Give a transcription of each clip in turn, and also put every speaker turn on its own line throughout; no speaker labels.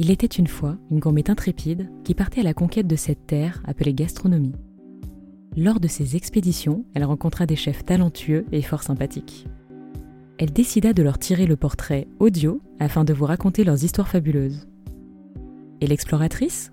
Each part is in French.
Il était une fois une gourmette intrépide qui partait à la conquête de cette terre appelée gastronomie. Lors de ses expéditions, elle rencontra des chefs talentueux et fort sympathiques. Elle décida de leur tirer le portrait audio afin de vous raconter leurs histoires fabuleuses. Et l'exploratrice?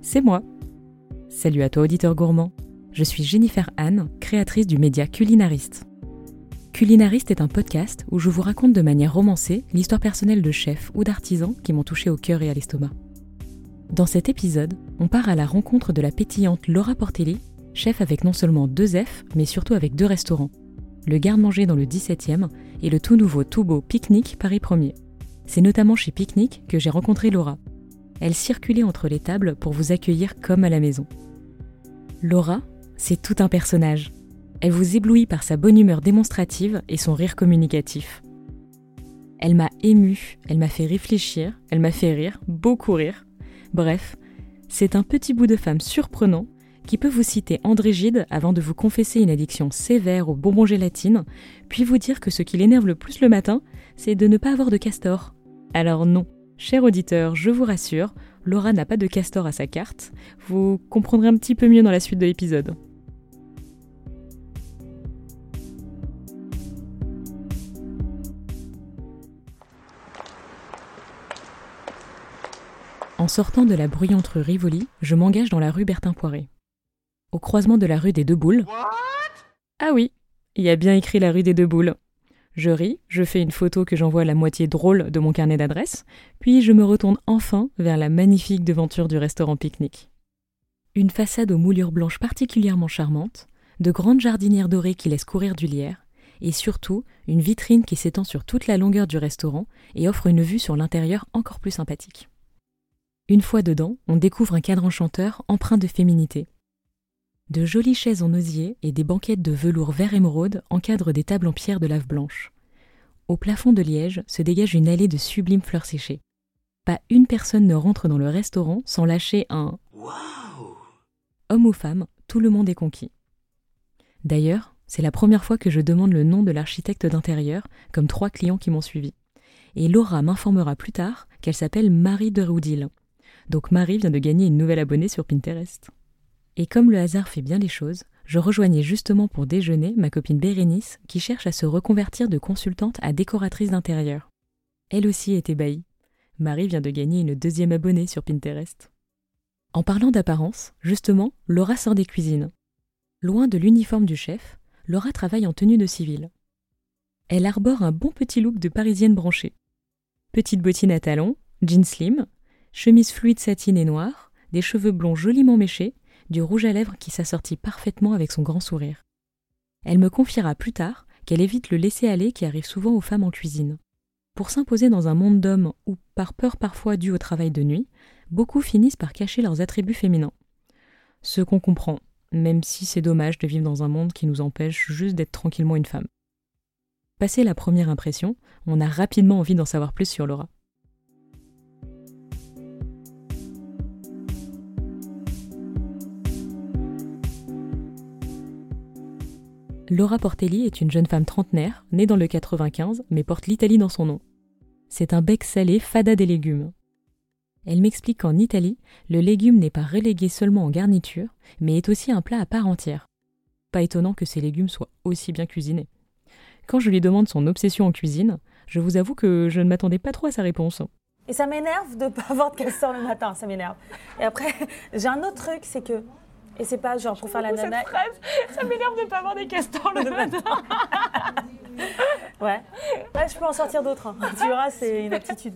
C'est moi. Salut à toi auditeur gourmand. Je suis Jennifer Anne, créatrice du média Culinariste. Culinariste est un podcast où je vous raconte de manière romancée l'histoire personnelle de chefs ou d'artisans qui m'ont touché au cœur et à l'estomac. Dans cet épisode, on part à la rencontre de la pétillante Laura Portelli, chef avec non seulement deux F, mais surtout avec deux restaurants. Le garde-manger dans le 17e et le tout nouveau tout beau Picnic Paris 1er. C'est notamment chez Picnic que j'ai rencontré Laura. Elle circulait entre les tables pour vous accueillir comme à la maison. Laura, c'est tout un personnage. Elle vous éblouit par sa bonne humeur démonstrative et son rire communicatif. Elle m'a émue, elle m'a fait réfléchir, elle m'a fait rire, beaucoup rire. Bref, c'est un petit bout de femme surprenant qui peut vous citer André Gide avant de vous confesser une addiction sévère aux bonbons gélatine, puis vous dire que ce qui l'énerve le plus le matin, c'est de ne pas avoir de castor. Alors non, cher auditeur, je vous rassure, Laura n'a pas de castor à sa carte, vous comprendrez un petit peu mieux dans la suite de l'épisode. En sortant de la bruyante rue Rivoli, je m'engage dans la rue Bertin-Poiré. Au croisement de la rue des Deux Boules. ah oui, il y a bien écrit la rue des Deux Boules. Je ris, je fais une photo que j'envoie à la moitié drôle de mon carnet d'adresses, puis je me retourne enfin vers la magnifique devanture du restaurant Pique-Nique. Une façade aux moulures blanches particulièrement charmante, de grandes jardinières dorées qui laissent courir du lierre, et surtout une vitrine qui s'étend sur toute la longueur du restaurant et offre une vue sur l'intérieur encore plus sympathique. Une fois dedans, on découvre un cadre enchanteur empreint de féminité. De jolies chaises en osier et des banquettes de velours vert émeraude encadrent des tables en pierre de lave blanche. Au plafond de liège se dégage une allée de sublimes fleurs séchées. Pas une personne ne rentre dans le restaurant sans lâcher un Homme ou femme, tout le monde est conquis. D'ailleurs, c'est la première fois que je demande le nom de l'architecte d'intérieur, comme trois clients qui m'ont suivi. Et Laura m'informera plus tard qu'elle s'appelle Marie de Roudil, donc Marie vient de gagner une nouvelle abonnée sur Pinterest. Et comme le hasard fait bien les choses, je rejoignais justement pour déjeuner ma copine Bérénice qui cherche à se reconvertir de consultante à décoratrice d'intérieur. Elle aussi est ébahie. Marie vient de gagner une deuxième abonnée sur Pinterest. En parlant d'apparence, justement, Laura sort des cuisines. Loin de l'uniforme du chef, Laura travaille en tenue de civil. Elle arbore un bon petit look de parisienne branchée. Petite bottine à talons, jean slim, chemise fluide satine et noire, des cheveux blonds joliment méchés, du rouge à lèvres qui s'assortit parfaitement avec son grand sourire. Elle me confiera plus tard qu'elle évite le laisser-aller qui arrive souvent aux femmes en cuisine. Pour s'imposer dans un monde d'hommes ou par peur parfois due au travail de nuit, beaucoup finissent par cacher leurs attributs féminins. Ce qu'on comprend, même si c'est dommage de vivre dans un monde qui nous empêche juste d'être tranquillement une femme. Passé la première impression, on a rapidement envie d'en savoir plus sur Laura. Laura Portelli est une jeune femme trentenaire, née dans le 95, mais porte l'Italie dans son nom. C'est un bec salé fada des légumes. Elle m'explique qu'en Italie, le légume n'est pas relégué seulement en garniture, mais est aussi un plat à part entière. Pas étonnant que ces légumes soient aussi bien cuisinés. Quand je lui demande son obsession en cuisine, je vous avoue que je ne m'attendais pas trop à sa réponse.
Et ça m'énerve de ne pas avoir de castor le matin, ça m'énerve. Et après, j'ai un autre truc, c'est que et c'est pas genre pour faire la nana.
ça m'énerve de ne pas avoir des castors le matin.
ouais. ouais. je peux en sortir d'autres. Hein. Tu verras, c'est une aptitude.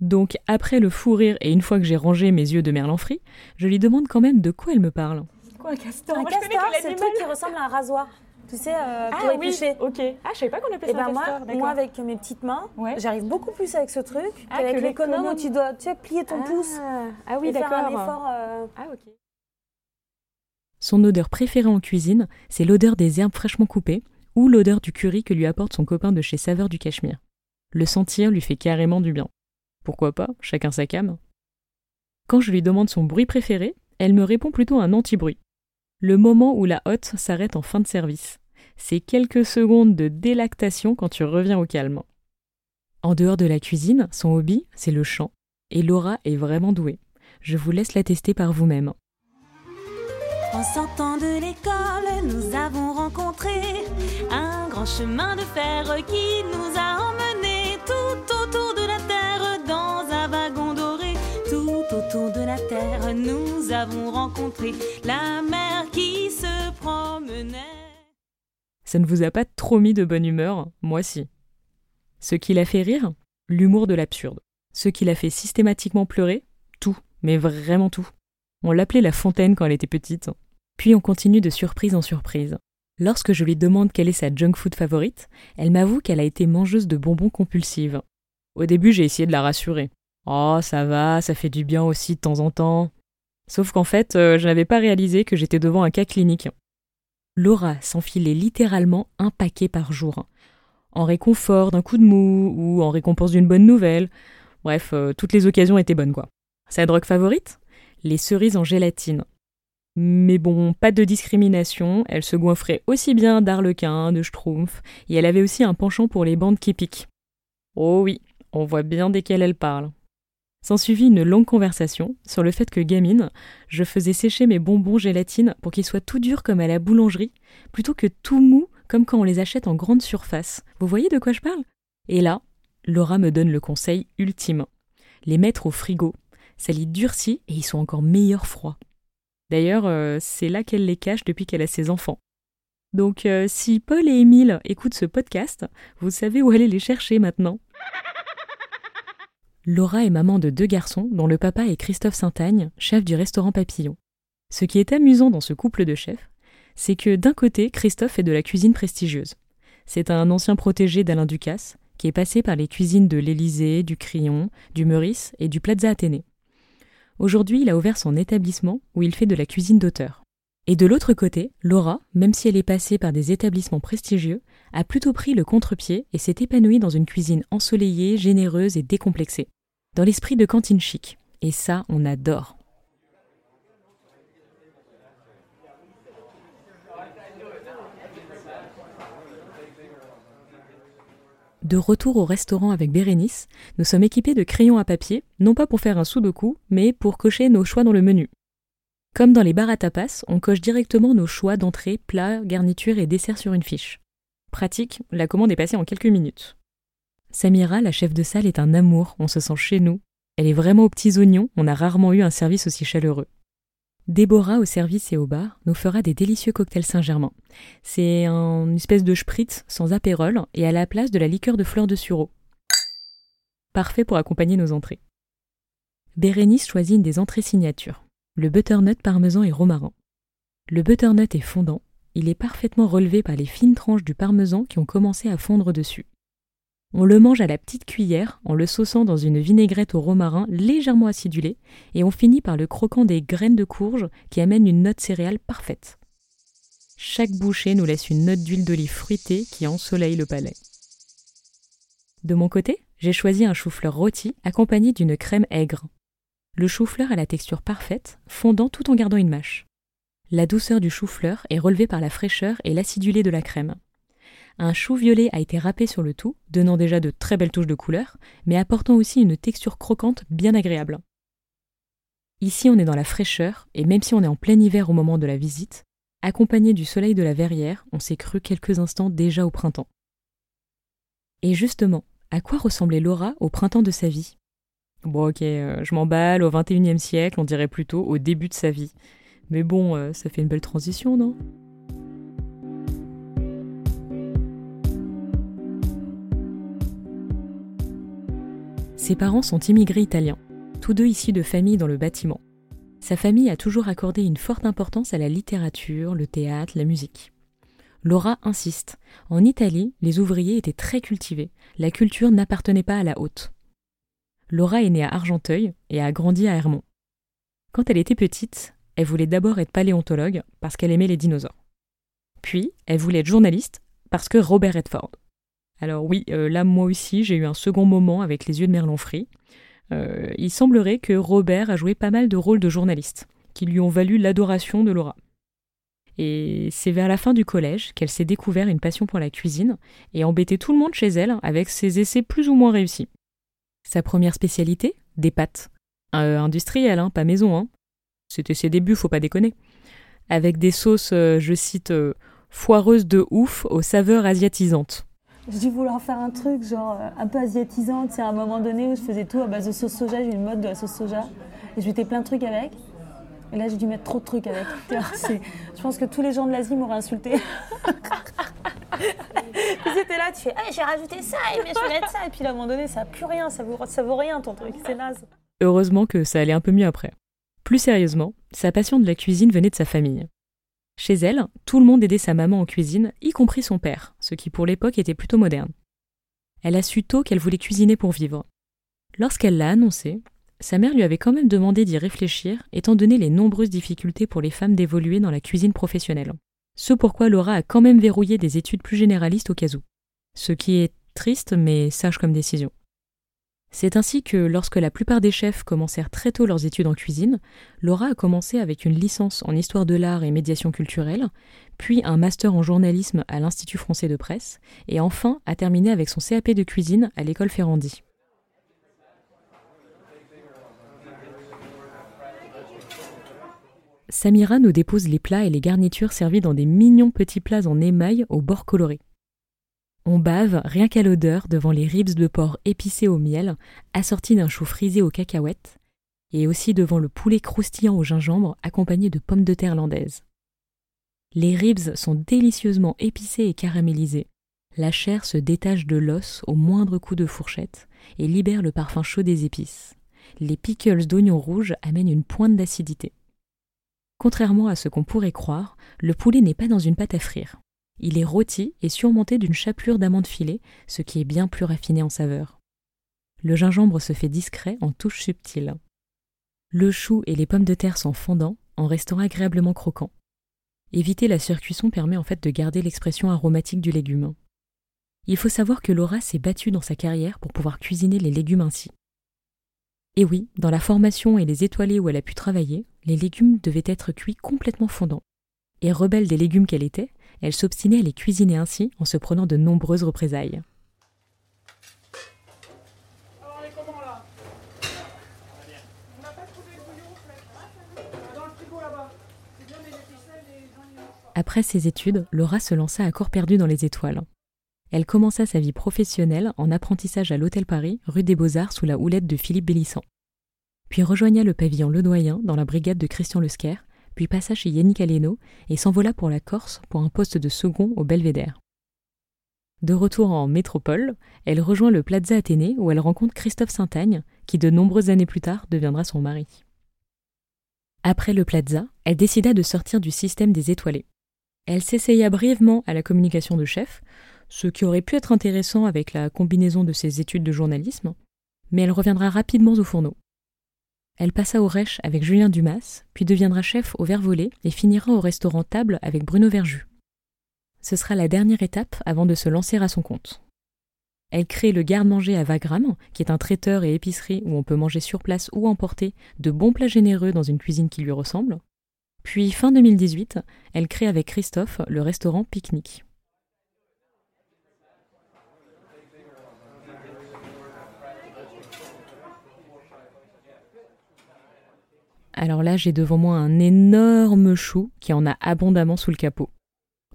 Donc, après le fou rire et une fois que j'ai rangé mes yeux de merlan frit, je lui demande quand même de quoi elle me parle.
Quoi un castor?
Un castor, c'est le truc qui ressemble à un rasoir. Tu sais, euh, pour ah, éplucher.
Oui. Ok. Ah, je savais pas qu'on appelait
et
ça
ben
castor.
Moi, moi, avec mes petites mains, j'arrive beaucoup plus avec ce truc ah, qu'avec l'économe où tu dois tu sais, plier ton pouce
ah, oui,
et faire un effort.
Euh... Ah, ok.
Son odeur préférée en cuisine, c'est l'odeur des herbes fraîchement coupées ou l'odeur du curry que lui apporte son copain de chez Saveur du Cachemire. Le sentir lui fait carrément du bien. Pourquoi pas, chacun sa cam. Quand je lui demande son bruit préféré, elle me répond plutôt un anti-bruit. Le moment où la hotte s'arrête en fin de service. C'est quelques secondes de délactation quand tu reviens au calme. En dehors de la cuisine, son hobby, c'est le chant. et Laura est vraiment douée. Je vous laisse la tester par vous-même.
En sortant de l'école, nous avons rencontré un grand chemin de fer qui nous a emmenés tout autour de la terre dans un wagon doré. Tout autour de la terre, nous avons rencontré la mer qui se promenait.
Ça ne vous a pas trop mis de bonne humeur? Moi si. Ce qui l'a fait rire L'humour de l'absurde. Ce qui l'a fait systématiquement pleurer Tout, mais vraiment tout. On l'appelait la fontaine quand elle était petite. Puis on continue de surprise en surprise. Lorsque je lui demande quelle est sa junk food favorite, elle m'avoue qu'elle a été mangeuse de bonbons compulsive. Au début, j'ai essayé de la rassurer. Oh, ça va, ça fait du bien aussi de temps en temps. Sauf qu'en fait, euh, je n'avais pas réalisé que j'étais devant un cas clinique. Laura s'enfilait littéralement un paquet par jour, en réconfort d'un coup de mou ou en récompense d'une bonne nouvelle. Bref, euh, toutes les occasions étaient bonnes quoi. Sa drogue favorite? Les cerises en gélatine. Mais bon, pas de discrimination, elle se goinfrait aussi bien d'arlequin, de schtroumpf, et elle avait aussi un penchant pour les bandes qui piquent. Oh oui, on voit bien desquelles elle parle. S'ensuivit une longue conversation sur le fait que gamine, je faisais sécher mes bonbons gélatine pour qu'ils soient tout durs comme à la boulangerie, plutôt que tout mou comme quand on les achète en grande surface. Vous voyez de quoi je parle? Et là, Laura me donne le conseil ultime. Les mettre au frigo. Ça les durcit et ils sont encore meilleurs froids. D'ailleurs, euh, c'est là qu'elle les cache depuis qu'elle a ses enfants. Donc euh, si Paul et Émile écoutent ce podcast, vous savez où aller les chercher maintenant. Laura est maman de deux garçons dont le papa est Christophe Saint-Agne, chef du restaurant Papillon. Ce qui est amusant dans ce couple de chefs, c'est que d'un côté, Christophe fait de la cuisine prestigieuse. C'est un ancien protégé d'Alain Ducasse, qui est passé par les cuisines de l'Élysée, du Crillon, du Meurice et du Plaza Athénée. Aujourd'hui, il a ouvert son établissement où il fait de la cuisine d'auteur. Et de l'autre côté, Laura, même si elle est passée par des établissements prestigieux, a plutôt pris le contre-pied et s'est épanouie dans une cuisine ensoleillée, généreuse et décomplexée. Dans l'esprit de cantine chic. Et ça, on adore. De retour au restaurant avec Bérénice, nous sommes équipés de crayons à papier, non pas pour faire un sudoku, mais pour cocher nos choix dans le menu. Comme dans les bars à tapas, on coche directement nos choix d'entrée, plats, garnitures et desserts sur une fiche. Pratique, la commande est passée en quelques minutes. Samira, la chef de salle, est un amour, on se sent chez nous. Elle est vraiment aux petits oignons, on a rarement eu un service aussi chaleureux. Déborah, au service et au bar, nous fera des délicieux cocktails Saint-Germain. C'est une espèce de spritz sans apérole et à la place de la liqueur de fleurs de sureau. Parfait pour accompagner nos entrées. Bérénice choisit une des entrées signatures, le butternut parmesan et romarin. Le butternut est fondant, il est parfaitement relevé par les fines tranches du parmesan qui ont commencé à fondre dessus. On le mange à la petite cuillère en le sauçant dans une vinaigrette au romarin légèrement acidulée et on finit par le croquant des graines de courge qui amènent une note céréale parfaite. Chaque bouchée nous laisse une note d'huile d'olive fruitée qui ensoleille le palais. De mon côté, j'ai choisi un chou-fleur rôti accompagné d'une crème aigre. Le chou-fleur a la texture parfaite, fondant tout en gardant une mâche. La douceur du chou-fleur est relevée par la fraîcheur et l'acidulé de la crème. Un chou violet a été râpé sur le tout, donnant déjà de très belles touches de couleur, mais apportant aussi une texture croquante bien agréable. Ici, on est dans la fraîcheur, et même si on est en plein hiver au moment de la visite, accompagné du soleil de la verrière, on s'est cru quelques instants déjà au printemps. Et justement, à quoi ressemblait Laura au printemps de sa vie? Bon ok, euh, je m'emballe au XXIe siècle, on dirait plutôt au début de sa vie. Mais bon, euh, ça fait une belle transition, non? Ses parents sont immigrés italiens, tous deux issus de familles dans le bâtiment. Sa famille a toujours accordé une forte importance à la littérature, le théâtre, la musique. Laura insiste. En Italie, les ouvriers étaient très cultivés. La culture n'appartenait pas à la haute. Laura est née à Argenteuil et a grandi à Hermont. Quand elle était petite, elle voulait d'abord être paléontologue parce qu'elle aimait les dinosaures. Puis, elle voulait être journaliste parce que Robert Redford. Alors oui, euh, là moi aussi j'ai eu un second moment avec les yeux de Merlon. Euh, il semblerait que Robert a joué pas mal de rôles de journaliste, qui lui ont valu l'adoration de Laura. Et c'est vers la fin du collège qu'elle s'est découvert une passion pour la cuisine et embêté tout le monde chez elle avec ses essais plus ou moins réussis. Sa première spécialité, des pâtes. Euh, industrielles, hein, pas maison. Hein. C'était ses débuts, faut pas déconner. Avec des sauces, euh, je cite, foireuses de ouf aux saveurs asiatisantes.
J'ai dû vouloir faire un truc genre euh, un peu asiatisant, tu sais, à un moment donné où je faisais tout à base de sauce soja, j'ai une mode de la sauce soja, et je mettais plein de trucs avec. Et là, j'ai dû mettre trop de trucs avec. Je pense que tous les gens de l'Asie m'auraient insulté. Ils étaient là, tu fais, Ah, j'ai rajouté ça, et bien je vais mettre ça. Et puis à un moment donné, ça n'a plus rien, ça vaut, ça vaut rien ton truc, c'est naze.
Heureusement que ça allait un peu mieux après. Plus sérieusement, sa passion de la cuisine venait de sa famille. Chez elle, tout le monde aidait sa maman en cuisine, y compris son père, ce qui pour l'époque était plutôt moderne. Elle a su tôt qu'elle voulait cuisiner pour vivre. Lorsqu'elle l'a annoncé, sa mère lui avait quand même demandé d'y réfléchir, étant donné les nombreuses difficultés pour les femmes d'évoluer dans la cuisine professionnelle. Ce pourquoi Laura a quand même verrouillé des études plus généralistes au cas où. Ce qui est triste mais sage comme décision. C'est ainsi que, lorsque la plupart des chefs commencèrent très tôt leurs études en cuisine, Laura a commencé avec une licence en histoire de l'art et médiation culturelle, puis un master en journalisme à l'Institut français de presse, et enfin a terminé avec son CAP de cuisine à l'école Ferrandi. Samira nous dépose les plats et les garnitures servis dans des mignons petits plats en émail au bord coloré. On bave rien qu'à l'odeur devant les ribs de porc épicés au miel, assortis d'un chou frisé aux cacahuètes, et aussi devant le poulet croustillant au gingembre accompagné de pommes de terre landaises. Les ribs sont délicieusement épicés et caramélisés. La chair se détache de l'os au moindre coup de fourchette et libère le parfum chaud des épices. Les pickles d'oignons rouges amènent une pointe d'acidité. Contrairement à ce qu'on pourrait croire, le poulet n'est pas dans une pâte à frire. Il est rôti et surmonté d'une chapelure d'amandes filées, ce qui est bien plus raffiné en saveur. Le gingembre se fait discret en touches subtiles. Le chou et les pommes de terre sont fondants, en restant agréablement croquants. Éviter la surcuisson permet en fait de garder l'expression aromatique du légume. Il faut savoir que Laura s'est battue dans sa carrière pour pouvoir cuisiner les légumes ainsi. Et oui, dans la formation et les étoilés où elle a pu travailler, les légumes devaient être cuits complètement fondants. Et rebelle des légumes qu'elle était, elle s'obstinait à les cuisiner ainsi en se prenant de nombreuses représailles. Après ses études, Laura se lança à corps perdu dans les étoiles. Elle commença sa vie professionnelle en apprentissage à l'Hôtel Paris, rue des Beaux-Arts, sous la houlette de Philippe Bélissant. Puis rejoigna le pavillon Ledoyen dans la brigade de Christian Lesquer, puis passa chez Yannick Aleno et s'envola pour la Corse pour un poste de second au Belvédère. De retour en métropole, elle rejoint le Plaza Athénée où elle rencontre Christophe Saint-Agne, qui de nombreuses années plus tard deviendra son mari. Après le Plaza, elle décida de sortir du système des étoilés. Elle s'essaya brièvement à la communication de chef, ce qui aurait pu être intéressant avec la combinaison de ses études de journalisme, mais elle reviendra rapidement au fourneau. Elle passa au Rech avec Julien Dumas, puis deviendra chef au Vervolé et finira au restaurant Table avec Bruno Verjus. Ce sera la dernière étape avant de se lancer à son compte. Elle crée le garde-manger à Wagram, qui est un traiteur et épicerie où on peut manger sur place ou emporter de bons plats généreux dans une cuisine qui lui ressemble. Puis fin 2018, elle crée avec Christophe le restaurant Pique-Nique. Alors là, j'ai devant moi un énorme chou qui en a abondamment sous le capot.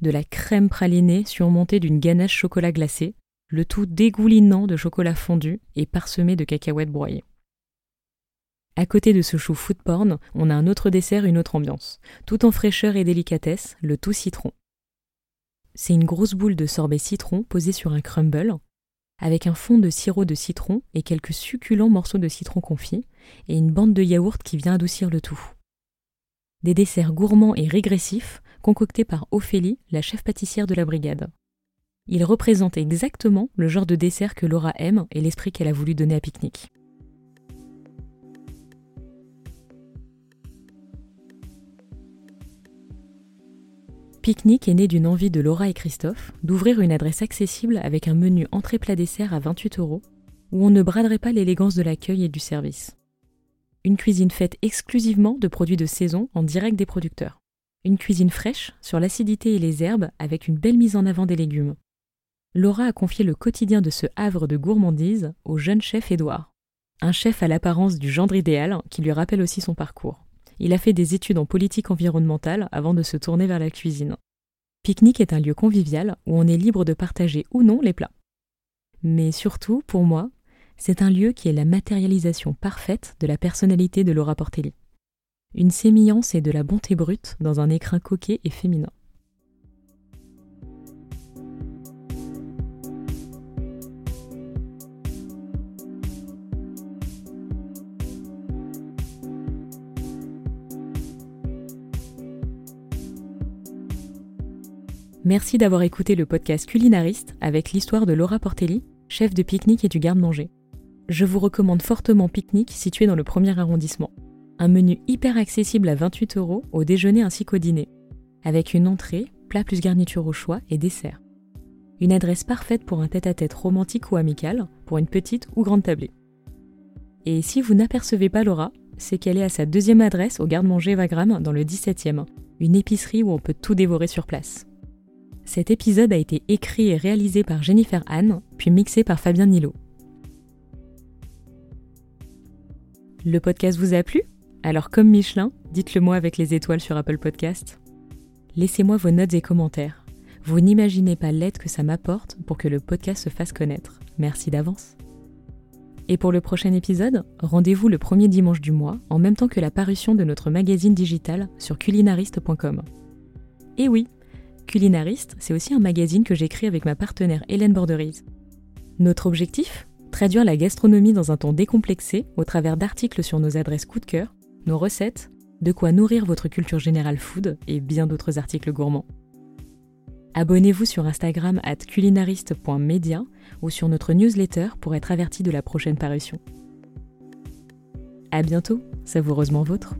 De la crème pralinée surmontée d'une ganache chocolat glacé, le tout dégoulinant de chocolat fondu et parsemé de cacahuètes broyées. À côté de ce chou food porn, on a un autre dessert, une autre ambiance, tout en fraîcheur et délicatesse, le tout citron. C'est une grosse boule de sorbet citron posée sur un crumble, avec un fond de sirop de citron et quelques succulents morceaux de citron confit, et une bande de yaourt qui vient adoucir le tout. Des desserts gourmands et régressifs concoctés par Ophélie, la chef pâtissière de la brigade. Ils représentent exactement le genre de dessert que Laura aime et l'esprit qu'elle a voulu donner à Pique-Nique. Pique-Nique est né d'une envie de Laura et Christophe d'ouvrir une adresse accessible avec un menu entrée-plat-dessert à 28 euros, où on ne braderait pas l'élégance de l'accueil et du service. Une cuisine faite exclusivement de produits de saison en direct des producteurs. Une cuisine fraîche sur l'acidité et les herbes avec une belle mise en avant des légumes. Laura a confié le quotidien de ce havre de gourmandise au jeune chef Édouard. Un chef à l'apparence du gendre idéal qui lui rappelle aussi son parcours. Il a fait des études en politique environnementale avant de se tourner vers la cuisine. Pique-nique est un lieu convivial où on est libre de partager ou non les plats. Mais surtout, pour moi, c'est un lieu qui est la matérialisation parfaite de la personnalité de Laura Portelli. Une sémillance et de la bonté brute dans un écrin coquet et féminin. Merci d'avoir écouté le podcast Culinariste avec l'histoire de Laura Portelli, chef de pique-nique et du garde-manger. Je vous recommande fortement Pique-nique situé dans le premier arrondissement. Un menu hyper accessible à 28 euros au déjeuner ainsi qu'au dîner, avec une entrée, plat plus garniture au choix et dessert. Une adresse parfaite pour un tête-à-tête romantique ou amical, pour une petite ou grande tablée. Et si vous n'apercevez pas Laura, c'est qu'elle est à sa deuxième adresse au garde-manger Vagram dans le 17e, une épicerie où on peut tout dévorer sur place. Cet épisode a été écrit et réalisé par Jennifer Anne, puis mixé par Fabien Nilo. Le podcast vous a plu? Alors comme Michelin, dites-le moi avec les étoiles sur Apple Podcast. Laissez-moi vos notes et commentaires. Vous n'imaginez pas l'aide que ça m'apporte pour que le podcast se fasse connaître. Merci d'avance. Et pour le prochain épisode, rendez-vous le premier dimanche du mois, en même temps que la parution de notre magazine digital sur culinariste.com. Et oui, Culinariste, c'est aussi un magazine que j'écris avec ma partenaire Hélène Borderise. Notre objectif? Traduire la gastronomie dans un ton décomplexé au travers d'articles sur nos adresses coup de cœur, nos recettes, de quoi nourrir votre culture générale food et bien d'autres articles gourmands. Abonnez-vous sur Instagram at culinariste.media ou sur notre newsletter pour être averti de la prochaine parution. À bientôt, savoureusement vôtre.